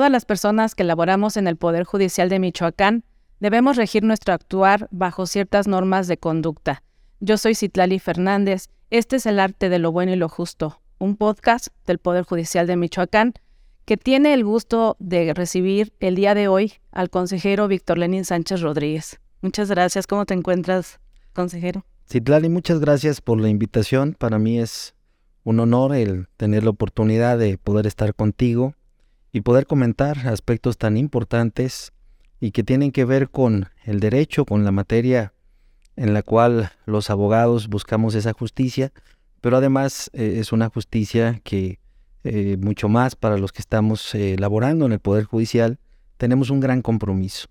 Todas las personas que laboramos en el Poder Judicial de Michoacán debemos regir nuestro actuar bajo ciertas normas de conducta. Yo soy Citlali Fernández. Este es El Arte de lo Bueno y lo Justo, un podcast del Poder Judicial de Michoacán que tiene el gusto de recibir el día de hoy al consejero Víctor Lenin Sánchez Rodríguez. Muchas gracias. ¿Cómo te encuentras, consejero? Citlali, muchas gracias por la invitación. Para mí es un honor el tener la oportunidad de poder estar contigo y poder comentar aspectos tan importantes y que tienen que ver con el derecho, con la materia en la cual los abogados buscamos esa justicia, pero además eh, es una justicia que eh, mucho más para los que estamos eh, laborando en el Poder Judicial, tenemos un gran compromiso,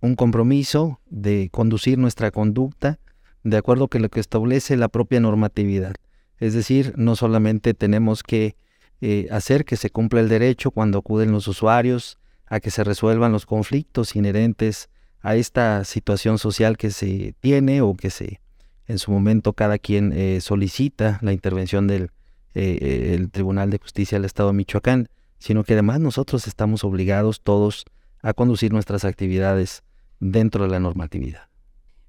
un compromiso de conducir nuestra conducta de acuerdo con lo que establece la propia normatividad. Es decir, no solamente tenemos que eh, hacer que se cumpla el derecho cuando acuden los usuarios, a que se resuelvan los conflictos inherentes a esta situación social que se tiene o que se en su momento cada quien eh, solicita la intervención del eh, Tribunal de Justicia del Estado de Michoacán, sino que además nosotros estamos obligados todos a conducir nuestras actividades dentro de la normatividad.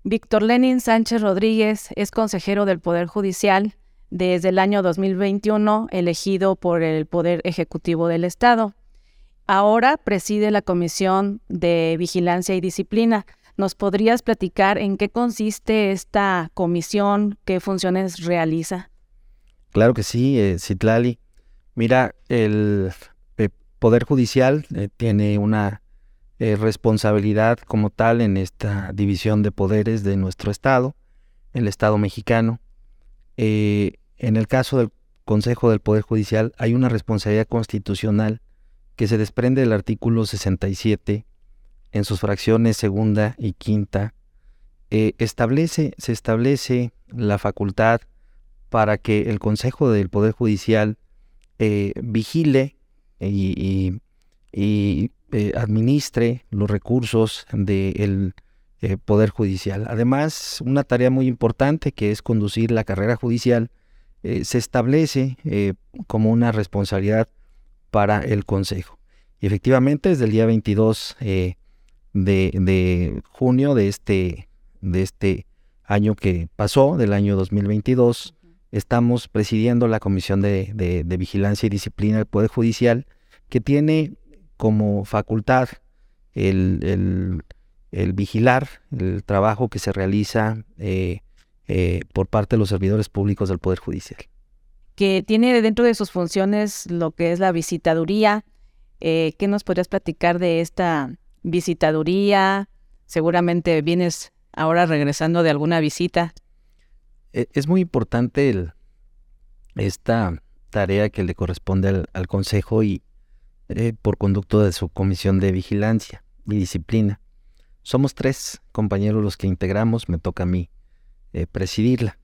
Víctor Lenin Sánchez Rodríguez es consejero del Poder Judicial desde el año 2021 elegido por el Poder Ejecutivo del Estado. Ahora preside la Comisión de Vigilancia y Disciplina. ¿Nos podrías platicar en qué consiste esta comisión, qué funciones realiza? Claro que sí, eh, Citlali. Mira, el eh, Poder Judicial eh, tiene una responsabilidad como tal en esta división de poderes de nuestro Estado, el Estado mexicano. En el caso del Consejo del Poder Judicial hay una responsabilidad constitucional que se desprende del artículo 67 en sus fracciones segunda y quinta. Eh, establece, se establece la facultad para que el Consejo del Poder Judicial eh, vigile y, eh, administre los recursos del Poder Judicial. Además, una tarea muy importante que es conducir la carrera judicial eh, se establece eh, como una responsabilidad para el Consejo. Y efectivamente, desde el día 22 eh, de, junio de este, de este año que pasó, del año 2022, estamos presidiendo la Comisión de, Vigilancia y Disciplina del Poder Judicial, que tiene como facultad el, vigilar el trabajo que se realiza eh, por parte de los servidores públicos del Poder Judicial. Que tiene dentro de sus funciones lo que es la visitaduría. Eh, ¿Qué nos podrías platicar de esta visitaduría? Seguramente vienes ahora regresando de alguna visita. E, es muy importante esta tarea que le corresponde al, Consejo y eh, por conducto de su comisión de vigilancia y disciplina. Somos tres compañeros los que integramos, me toca a mí eh, presidirla.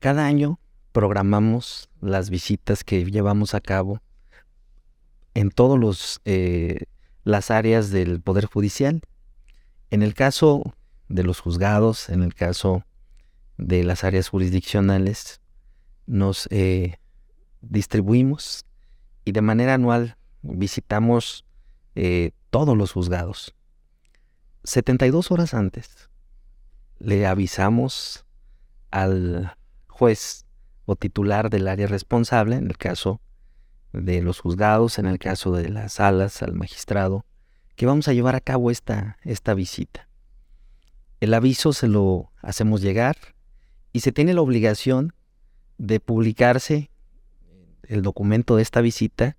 Cada año programamos las visitas que llevamos a cabo en todas eh, las áreas del Poder Judicial. En el caso de los juzgados, en el caso de las áreas jurisdiccionales, nos eh, distribuimos y de manera anual visitamos todos los juzgados. 72 horas antes le avisamos al juez o titular del área responsable, en el caso de los juzgados, en el caso de las salas, al magistrado, que vamos a llevar a cabo esta, esta visita. El aviso se lo hacemos llegar y se tiene la obligación de publicarse el documento de esta visita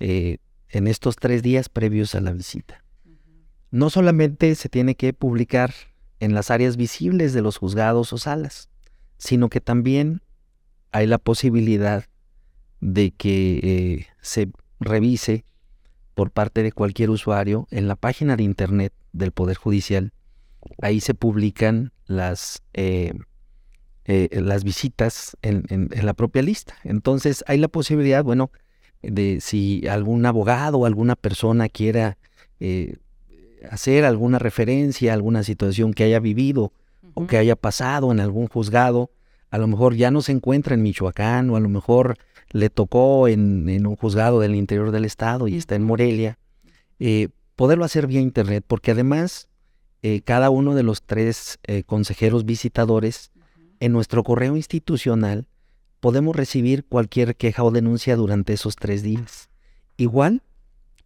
eh, en estos tres días previos a la visita. No solamente se tiene que publicar en las áreas visibles de los juzgados o salas, sino que también hay la posibilidad de que eh, se revise por parte de cualquier usuario en la página de internet del Poder Judicial. Ahí se publican las, eh, eh, las visitas en, la propia lista. Entonces hay la posibilidad, bueno, de si algún abogado o alguna persona quiera hacer alguna referencia a alguna situación que haya vivido o que haya pasado en algún juzgado, a lo mejor ya no se encuentra en Michoacán o a lo mejor le tocó en, un juzgado del interior del estado y está en Morelia. eh, poderlo hacer vía internet, porque además eh, cada uno de los tres eh, consejeros visitadores en nuestro correo institucional podemos recibir cualquier queja o denuncia durante esos tres días. Igual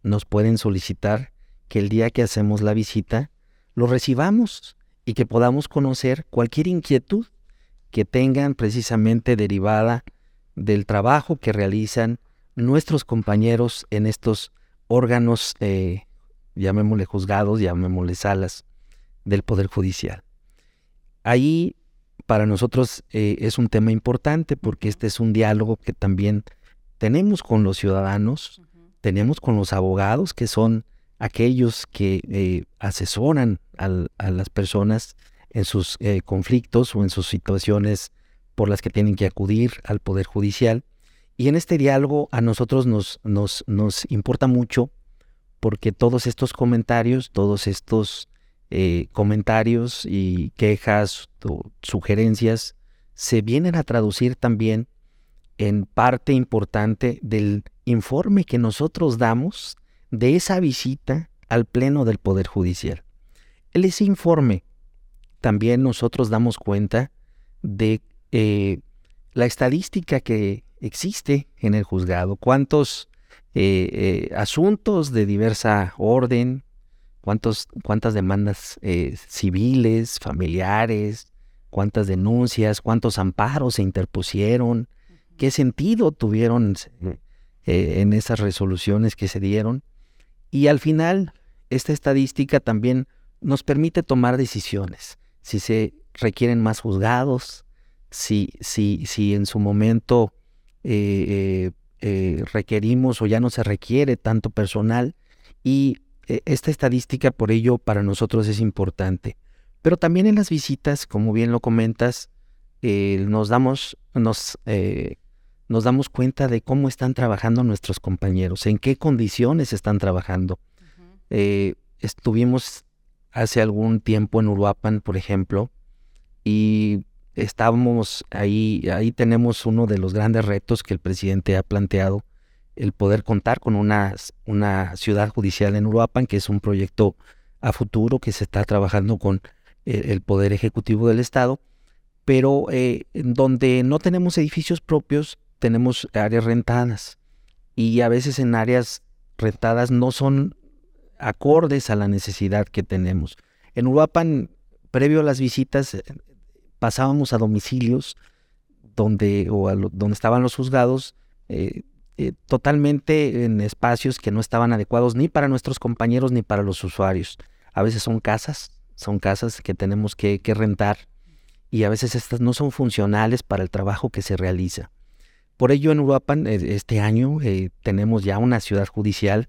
nos pueden solicitar que el día que hacemos la visita lo recibamos y que podamos conocer cualquier inquietud que tengan precisamente derivada del trabajo que realizan nuestros compañeros en estos órganos, eh, llamémosle juzgados, llamémosle salas del Poder Judicial. Ahí para nosotros eh, es un tema importante porque este es un diálogo que también tenemos con los ciudadanos, tenemos con los abogados, que son aquellos que eh, asesoran a las personas en sus eh, conflictos o en sus situaciones por las que tienen que acudir al Poder Judicial. Y en este diálogo a nosotros nos, nos, nos importa mucho porque todos estos comentarios, todos estos eh, comentarios y quejas o sugerencias se vienen a traducir también en parte importante del informe que nosotros damos de esa visita al Pleno del Poder Judicial. En ese informe también nosotros damos cuenta de eh, la estadística que existe en el juzgado, cuántos eh, asuntos de diversa orden, cuántas demandas eh, civiles, familiares, cuántas denuncias, cuántos amparos se interpusieron, qué sentido tuvieron eh, en esas resoluciones que se dieron. Y al final, esta estadística también nos permite tomar decisiones. Si se requieren más juzgados, si, si, si en su momento eh, requerimos o ya no se requiere tanto personal y e, esta estadística por ello para nosotros es importante. Pero también en las visitas, como bien lo comentas, eh, nos, damos, nos, eh, nos damos cuenta de cómo están trabajando nuestros compañeros, en qué condiciones están trabajando. Eh, estuvimos hace algún tiempo en Uruapan, por ejemplo, y estábamos ahí, ahí tenemos uno de los grandes retos que el presidente ha planteado, el poder contar con una, una ciudad judicial en Uruapan, que es un proyecto a futuro que se está trabajando con eh, el, Poder Ejecutivo del Estado, pero eh, donde no tenemos edificios propios, tenemos áreas rentadas y a veces en áreas rentadas no son acordes a la necesidad que tenemos. En Uruapan, previo a las visitas, eh, pasábamos a domicilios donde, o donde estaban los juzgados, eh, totalmente en espacios que no estaban adecuados ni para nuestros compañeros ni para los usuarios. A veces son casas, son casas que tenemos que, rentar y a veces estas no son funcionales para el trabajo que se realiza. Por ello en Uruapan eh, este año eh, tenemos ya una ciudad judicial,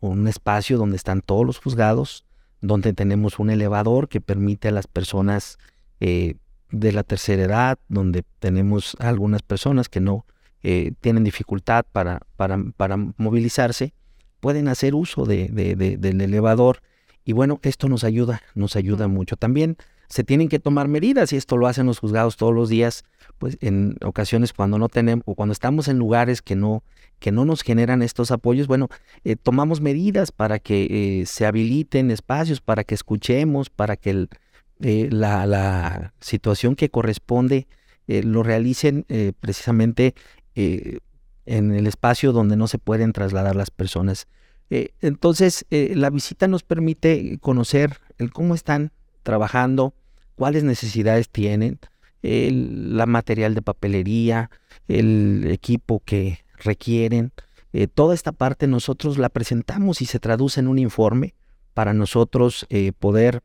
un espacio donde están todos los juzgados, donde tenemos un elevador que permite a las personas de la tercera edad, donde tenemos algunas personas que no eh, tienen dificultad para, para, para, movilizarse, pueden hacer uso de, del elevador. Y bueno, esto nos ayuda, nos ayuda mucho. También se tienen que tomar medidas y esto lo hacen los juzgados todos los días, pues en ocasiones cuando no tenemos o cuando estamos en lugares que no que no nos generan estos apoyos, bueno, eh, tomamos medidas para que eh, se habiliten espacios, para que escuchemos, para que la, la, situación que corresponde lo realicen precisamente eh, en el espacio donde no se pueden trasladar las personas. Eh, entonces, eh, la visita nos permite conocer el cómo están trabajando, cuáles necesidades tienen, el, la material de papelería, el equipo que requieren. toda esta parte nosotros la presentamos y se traduce en un informe para nosotros poder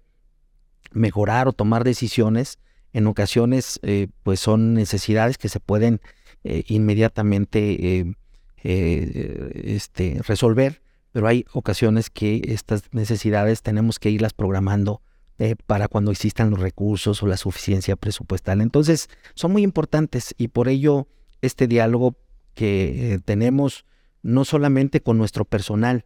mejorar o tomar decisiones. En ocasiones, pues son necesidades que se pueden eh, inmediatamente eh, eh, este, resolver, pero hay ocasiones que estas necesidades tenemos que irlas programando para cuando existan los recursos o la suficiencia presupuestal. Entonces, son muy importantes y por ello este diálogo que tenemos no solamente con nuestro personal,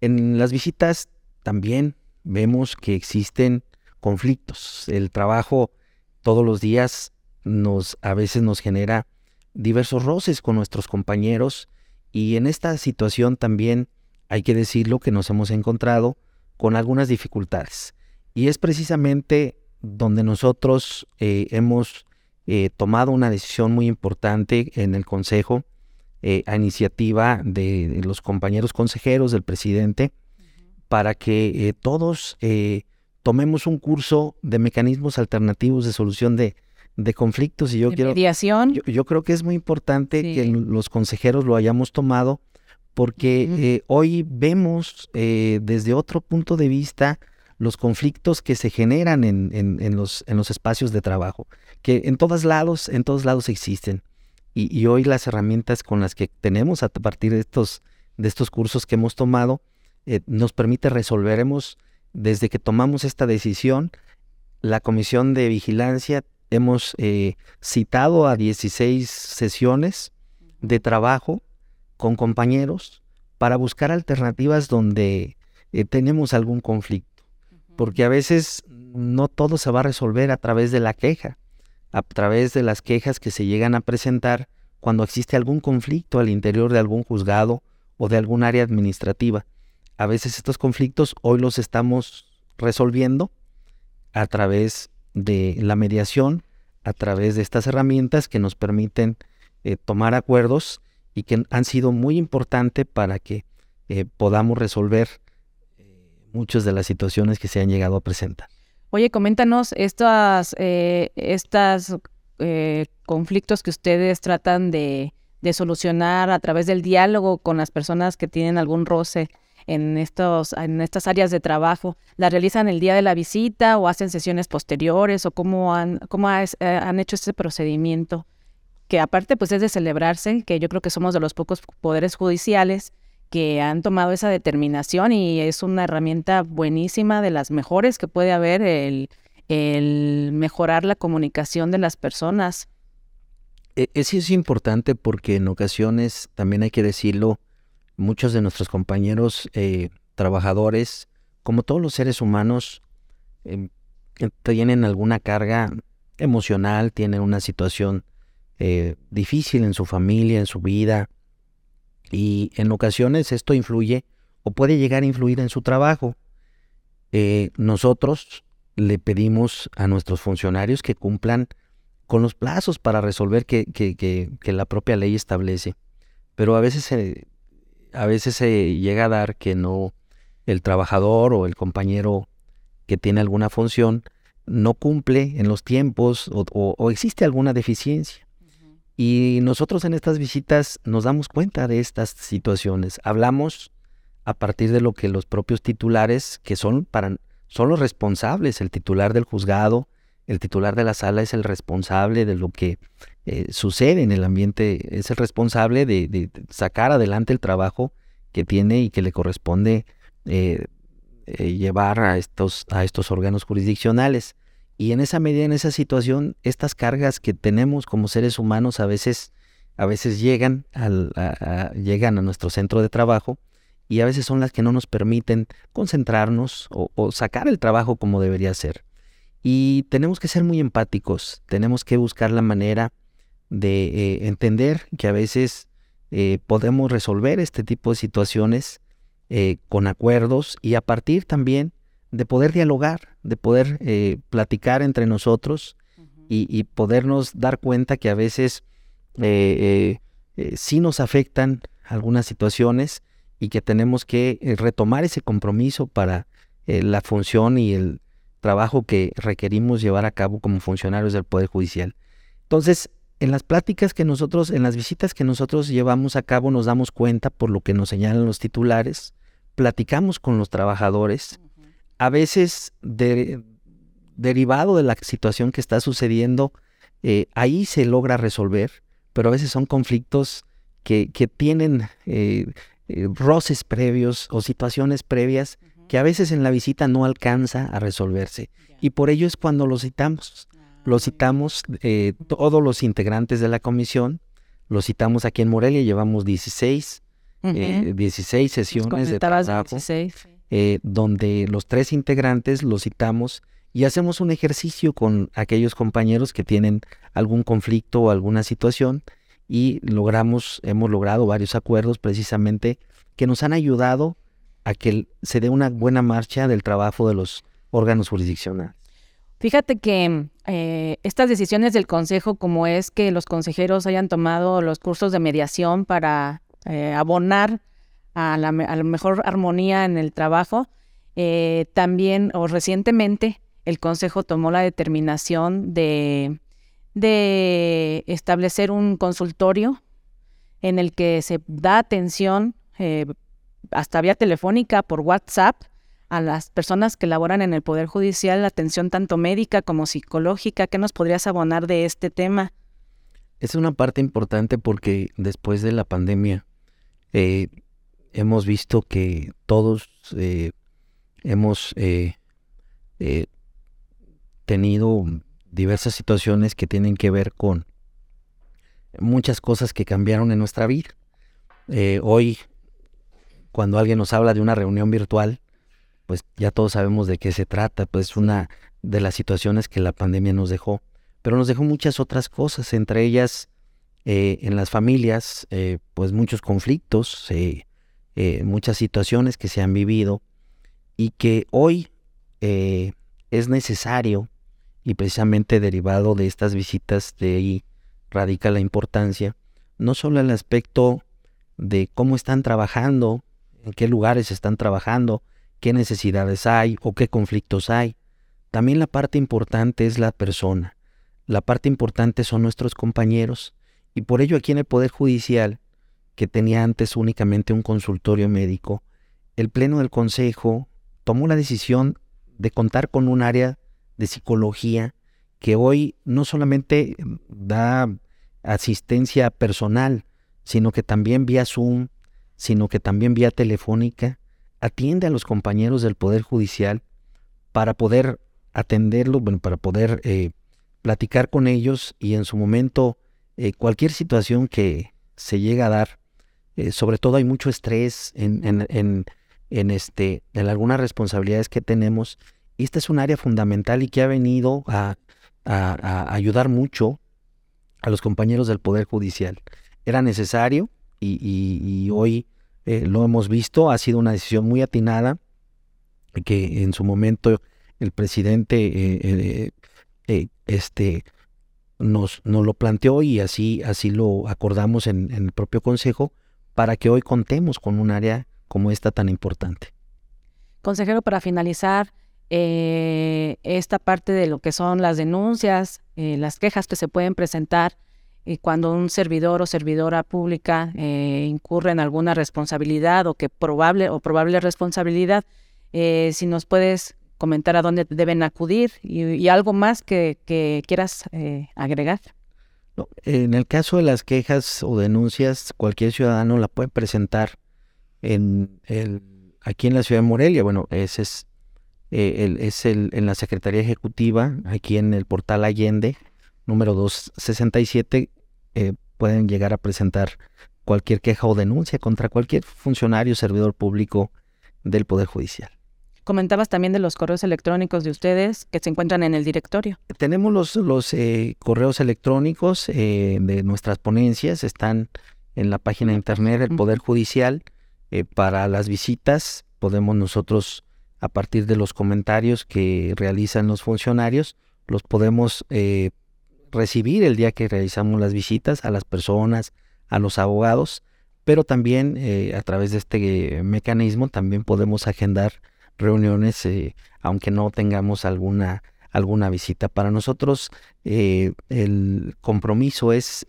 en las visitas también vemos que existen conflictos. El trabajo todos los días nos a veces nos genera diversos roces con nuestros compañeros y en esta situación también hay que decirlo que nos hemos encontrado con algunas dificultades. Y es precisamente donde nosotros eh, hemos eh, tomado una decisión muy importante en el Consejo eh, a iniciativa de, los compañeros consejeros del presidente para que todos tomemos un curso de mecanismos alternativos de solución de, conflictos. Y yo quiero mediación. yo, creo que es muy importante que los consejeros lo hayamos tomado porque hoy vemos desde otro punto de vista los conflictos que se generan en, los, en los espacios de trabajo, que en todos lados, en todos lados existen. Y, hoy las herramientas con las que tenemos a partir de estos, de estos cursos que hemos tomado, eh, nos permite resolver. desde que tomamos esta decisión, la Comisión de Vigilancia hemos eh, citado a 16 sesiones de trabajo con compañeros para buscar alternativas donde eh, tenemos algún conflicto porque a veces no todo se va a resolver a través de la queja, a través de las quejas que se llegan a presentar cuando existe algún conflicto al interior de algún juzgado o de algún área administrativa. A veces estos conflictos hoy los estamos resolviendo a través de la mediación, a través de estas herramientas que nos permiten eh, tomar acuerdos y que han sido muy importantes para que eh, podamos resolver muchas de las situaciones que se han llegado a presentar. Oye, coméntanos estas, eh, estas eh, conflictos que ustedes tratan de, solucionar a través del diálogo con las personas que tienen algún roce en, estos, en estas áreas de trabajo. ¿La realizan el día de la visita o hacen sesiones posteriores o cómo han, cómo eh, han hecho este procedimiento? Que aparte pues es de celebrarse, que yo creo que somos de los pocos poderes judiciales que han tomado esa determinación y es una herramienta buenísima de las mejores que puede haber el, mejorar la comunicación de las personas. E, eso es importante porque en ocasiones, también hay que decirlo, muchos de nuestros compañeros eh, trabajadores, como todos los seres humanos, em, tienen alguna carga emocional, tienen una situación eh, difícil en su familia, en su vida, y en ocasiones esto influye o puede llegar a influir en su trabajo. Eh, nosotros le pedimos a nuestros funcionarios que cumplan con los plazos para resolver que, que, la propia ley establece. Pero a veces, se, a veces se llega a dar que no el trabajador o el compañero que tiene alguna función no cumple en los tiempos o existe alguna deficiencia. Y nosotros en estas visitas nos damos cuenta de estas situaciones. Hablamos a partir de lo que los propios titulares, que son, para, son los responsables, el titular del juzgado, el titular de la sala es el responsable de lo que eh, sucede en el ambiente, es el responsable de, sacar adelante el trabajo que tiene y que le corresponde eh, eh, llevar a estos, a estos órganos jurisdiccionales. Y en esa medida, en esa situación, estas cargas que tenemos como seres humanos a veces, a veces llegan, a, llegan a nuestro centro de trabajo y a veces son las que no nos permiten concentrarnos o, sacar el trabajo como debería ser. Y tenemos que ser muy empáticos, tenemos que buscar la manera de eh, entender que a veces eh, podemos resolver este tipo de situaciones eh, con acuerdos y a partir también de poder dialogar, de poder eh, platicar entre nosotros y, podernos dar cuenta que a veces eh, eh, sí nos afectan algunas situaciones y que tenemos que retomar ese compromiso para la función y el trabajo que requerimos llevar a cabo como funcionarios del Poder Judicial. Entonces, en las pláticas que nosotros, en las visitas que nosotros llevamos a cabo, nos damos cuenta, por lo que nos señalan los titulares, platicamos con los trabajadores, a veces derivado de la situación que está sucediendo, eh, ahí se logra resolver, pero a veces son conflictos que, tienen eh, eh, roces previos o situaciones previas que a veces en la visita no alcanza a resolverse. Y por ello es cuando lo citamos. Lo ah, citamos todos los integrantes de la comisión, lo citamos aquí en Morelia, llevamos 16, 16 sesiones de trabajo. 16. Eh, donde los tres integrantes los citamos y hacemos un ejercicio con aquellos compañeros que tienen algún conflicto o alguna situación y logramos, hemos logrado varios acuerdos precisamente que nos han ayudado a que se dé una buena marcha del trabajo de los órganos jurisdiccionales. Fíjate que eh, estas decisiones del Consejo, como es que los consejeros hayan tomado los cursos de mediación para eh, abonar a la, mejor armonía en el trabajo, eh, también o recientemente el Consejo tomó la determinación de, de establecer un consultorio en el que se da atención hasta vía telefónica por WhatsApp a las personas que laboran en el Poder Judicial, atención tanto médica como psicológica. ¿Qué nos podrías abonar de este tema? Es una parte importante porque después de la pandemia eh, hemos visto que todos eh, hemos eh, tenido diversas situaciones que tienen que ver con muchas cosas que cambiaron en nuestra vida. hoy, cuando alguien nos habla de una reunión virtual, pues ya todos sabemos de qué se trata, pues una de las situaciones que la pandemia nos dejó, pero nos dejó muchas otras cosas, entre ellas eh, en las familias, eh, pues muchos conflictos, eh, muchas situaciones que se han vivido y que hoy es necesario y precisamente derivado de estas visitas de ahí radica la importancia, no solo el aspecto de cómo están trabajando, en qué lugares están trabajando, qué necesidades hay o qué conflictos hay. También la parte importante es la persona. La parte importante son nuestros compañeros. Y por ello aquí en el Poder Judicial, que tenía antes únicamente un consultorio médico, el Pleno del Consejo tomó la decisión de contar con un área de psicología que hoy no solamente da asistencia personal, sino que también vía Zoom, sino que también vía telefónica, atiende a los compañeros del Poder Judicial para poder atenderlos, bueno, para poder eh, platicar con ellos y en su momento eh, cualquier situación que se llega a dar, eh, sobre todo hay mucho estrés en, en, en, este, en algunas responsabilidades que tenemos. Y esta es un área fundamental y que ha venido a, ayudar mucho a los compañeros del Poder Judicial. Era necesario y, hoy eh, lo hemos visto, ha sido una decisión muy atinada que en su momento el presidente eh, este, nos, nos, lo planteó y así, así lo acordamos en, el propio Consejo para que hoy contemos con un área como esta tan importante. Consejero, para finalizar, esta parte de lo que son las denuncias, las quejas que se pueden presentar y cuando un servidor o servidora pública eh, incurre en alguna responsabilidad o que probable o probable responsabilidad, eh, si nos puedes comentar a dónde deben acudir y, algo más que, quieras eh, agregar. En el caso de las quejas o denuncias, cualquier ciudadano la puede presentar en aquí en la ciudad de Morelia. Bueno, ese es, el, es el, en la Secretaría Ejecutiva, aquí en el portal Allende, número 267, eh, pueden llegar a presentar cualquier queja o denuncia contra cualquier funcionario o servidor público del Poder Judicial. Comentabas también de los correos electrónicos de ustedes que se encuentran en el directorio. Tenemos los, los eh, correos electrónicos eh, de nuestras ponencias, están en la página de internet del Poder Judicial. para las visitas podemos nosotros, a partir de los comentarios que realizan los funcionarios, los podemos recibir el día que realizamos las visitas a las personas, a los abogados, pero también eh, a través de este mecanismo también podemos agendar reuniones eh, aunque no tengamos alguna alguna visita. Para nosotros eh, el compromiso es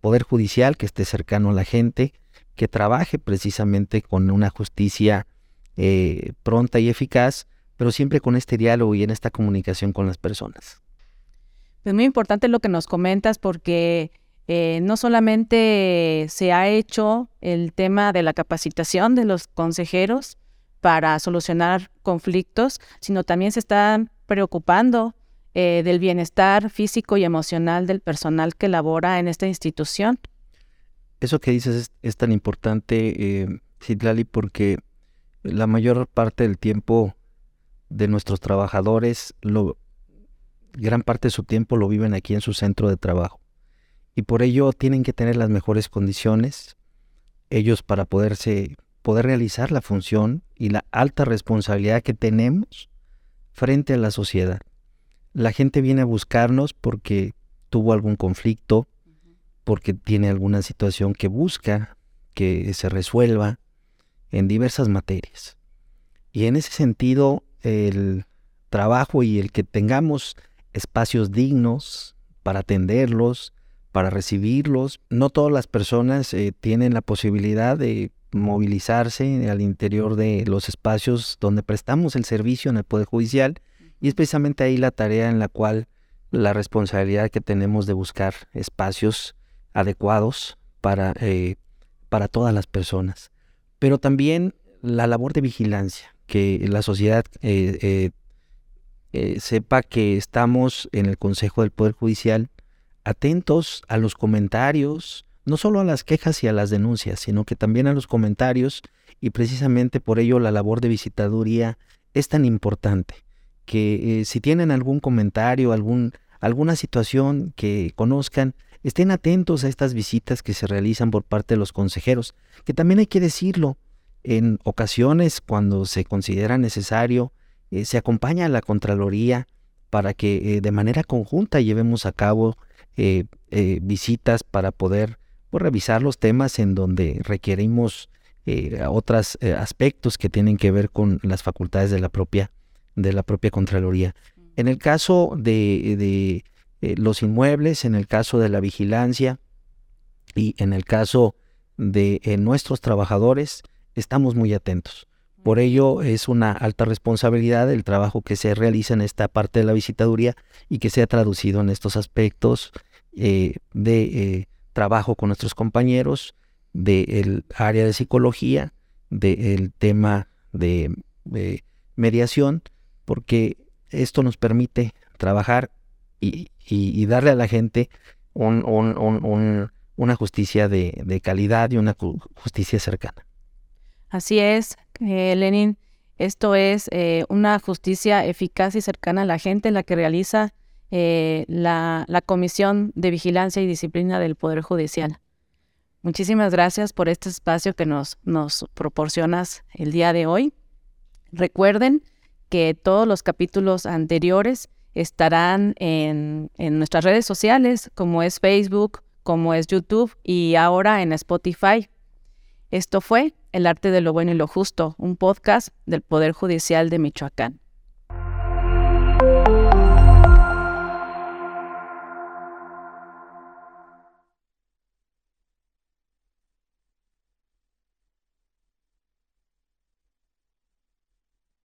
poder judicial que esté cercano a la gente, que trabaje precisamente con una justicia pronta y eficaz, pero siempre con este diálogo y en esta comunicación con las personas. Es muy importante lo que nos comentas porque eh, no solamente se ha hecho el tema de la capacitación de los consejeros para solucionar conflictos, sino también se están preocupando eh, del bienestar físico y emocional del personal que labora en esta institución. Eso que dices es, tan importante, eh, porque la mayor parte del tiempo de nuestros trabajadores gran parte de su tiempo lo viven aquí en su centro de trabajo. y por ello tienen que tener las mejores condiciones ellos para poderse poder realizar la función y la alta responsabilidad que tenemos frente a la sociedad. La gente viene a buscarnos porque tuvo algún conflicto, porque tiene alguna situación que busca que se resuelva en diversas materias. Y en ese sentido, el trabajo y el que tengamos espacios dignos para atenderlos, para recibirlos. No todas las personas eh, tienen la posibilidad de movilizarse al interior de los espacios donde prestamos el servicio en el Poder Judicial y es precisamente ahí la tarea en la cual la responsabilidad que tenemos de buscar espacios adecuados para, eh, para todas las personas. Pero también la labor de vigilancia, que la sociedad eh, sepa que estamos en el Consejo del Poder Judicial atentos a los comentarios, no solo a las quejas y a las denuncias, sino que también a los comentarios y precisamente por ello la labor de visitaduría es tan importante que eh, si tienen algún comentario, algún, alguna situación que conozcan, estén atentos a estas visitas que se realizan por parte de los consejeros, que también hay que decirlo, en ocasiones cuando se considera necesario, eh, se acompaña a la Contraloría para que eh, de manera conjunta llevemos a cabo visitas para poder pues, revisar los temas en donde requerimos eh, otros aspectos que tienen que ver con las facultades de la propia, de la propia Contraloría. En el caso de, los inmuebles, en el caso de la vigilancia y en el caso de nuestros trabajadores, estamos muy atentos. Por ello es una alta responsabilidad el trabajo que se realiza en esta parte de la visitaduría y que sea traducido en estos aspectos eh, de eh, trabajo con nuestros compañeros del área de psicología, del tema de, mediación, porque esto nos permite trabajar y, darle a la gente una justicia de, calidad y una justicia cercana. Así es, eh, Lenin. Esto es una justicia eficaz y cercana a la gente, la que realiza eh, la, Comisión de Vigilancia y Disciplina del Poder Judicial. Muchísimas gracias por este espacio que nos, nos proporcionas el día de hoy. Recuerden que todos los capítulos anteriores estarán en, en, nuestras redes sociales, como es Facebook, como es YouTube y ahora en Spotify. Esto fue El arte de lo bueno y lo justo, un podcast del Poder Judicial de Michoacán.